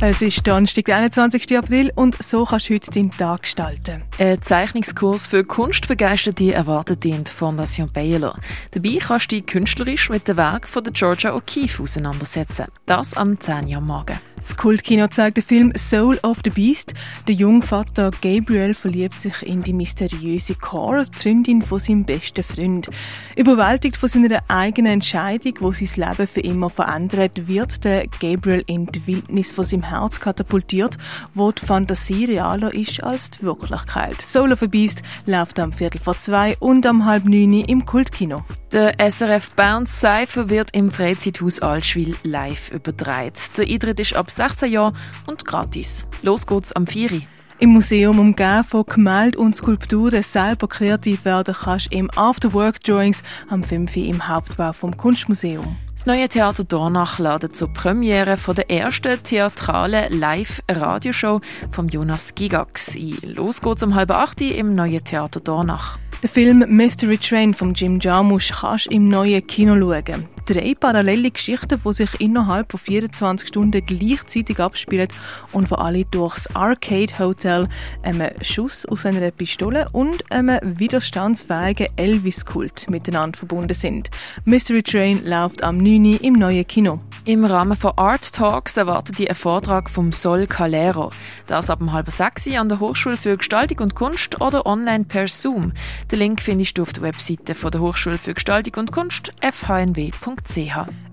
Es ist Donnerstag, der 21. April und so kannst du heute deinen Tag gestalten. Ein Zeichnungskurs für Kunstbegeisterte erwartet die Fondation Baylor. Dabei kannst du dich künstlerisch mit dem Werk von Georgia O'Keeffe auseinandersetzen. Das am 10 Uhr morgen. Das Kultkino zeigt den Film Soul of the Beast. Der junge Vater Gabriel verliebt sich in die mysteriöse Cora, die Freundin von seinem besten Freund. Überwältigt von seiner eigenen Entscheidung, wo sein Leben für immer verändert, wird der Gabriel in die Wildnis von seinem Herz katapultiert, wo die Fantasie realer ist als die Wirklichkeit. Soul of a Beast läuft am Viertel vor zwei und am halb neun im Kultkino. Der SRF Bounce Cypher wird im Freizeithaus Altschwil live übertragen. Der Eintritt ist ab 16 Jahren und gratis. Los geht's am 4. Im Museum umgeben von Gemälden und Skulpturen selber kreativ werden kannst im Afterwork Drawings am 5. im Hauptbau vom Kunstmuseum. Das neue Theater Dornach ladet zur Premiere von der ersten theatralen Live-Radioshow von Jonas Gigax ein. Los geht's um halb acht im neuen Theater Dornach. Den Film Mystery Train von Jim Jarmusch kannst du im neuen Kino schauen. Drei parallele Geschichten, die sich innerhalb von 24 Stunden gleichzeitig abspielen und wo alle durchs Arcade Hotel einem Schuss aus einer Pistole und einem widerstandsfähigen Elvis-Kult miteinander verbunden sind. Mystery Train läuft am 9. im neuen Kino. Im Rahmen von Art Talks erwartet ihr einen Vortrag vom Sol Calero. Das ab halb sechs an der Hochschule für Gestaltung und Kunst oder online per Zoom. Den Link findest du auf der Webseite von der Hochschule für Gestaltung und Kunst fhnw.ch.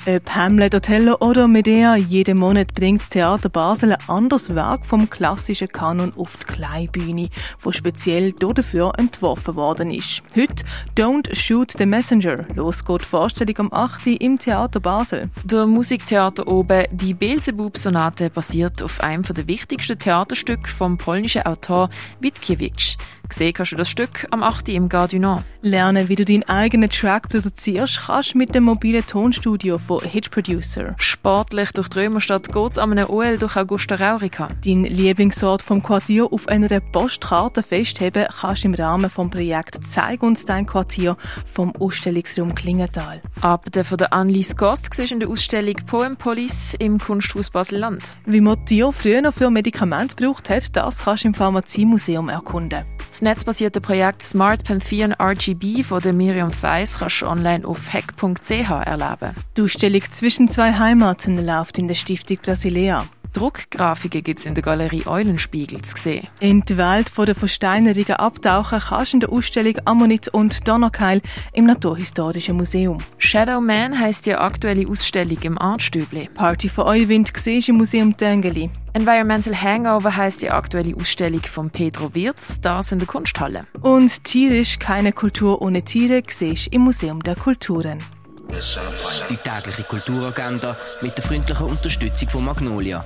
Ob Hamlet, Othello oder Medea, jeden Monat bringt das Theater Basel ein anderes Werk vom klassischen Kanon auf die Kleinbühne, wo speziell dafür entworfen worden ist. Heute Don't Shoot the Messenger. Los geht die Vorstellung am 8. im Theater Basel. Der Musiktheater oben Die Beelzebub-Sonate basiert auf einem der wichtigsten Theaterstücke vom polnischen Autor Witkiewicz. Gesehen kannst du das Stück am 8. im Gare Lernen, wie du deinen eigenen Track produzierst, kannst mit dem mobilen Tonstudio von Hit Producer. Sportlich durch die Römerstadt geht's an einem OL durch Augusta Raurica. Dein Lieblingsort vom Quartier auf einer Postkarte festheben kannst du im Rahmen vom Projekt Zeig uns dein Quartier vom Ausstellungsraum Klingenthal. Ab von der Annelies Gost siehst in der Ausstellung Poem Police im Kunsthaus Basel-Land. Wie man Tier früher noch für Medikamente gebraucht hat, das kannst du im Pharmaziemuseum erkunden. Das netzbasierte Projekt Smart Pantheon RGB von der Miriam Feiss kannst du online auf hack.ch erleben. Die Ausstellung «Zwischen zwei Heimaten» läuft in der Stiftung Brasilea. Druckgrafiken gibt es in der Galerie Eulenspiegel zu sehen. In die Welt der Versteinerungen abtauchen kannst du in der Ausstellung Ammonit und Donnerkeil im Naturhistorischen Museum. Shadow Man heisst die aktuelle Ausstellung im Artstübli. Party von Euwind siehst im Museum Tengeli. Environmental Hangover heisst die aktuelle Ausstellung von Pedro Wirz, das in der Kunsthalle. Und tierisch keine Kultur ohne Tiere siehst im Museum der Kulturen. Die tägliche Kulturagenda mit der freundlichen Unterstützung von Magnolia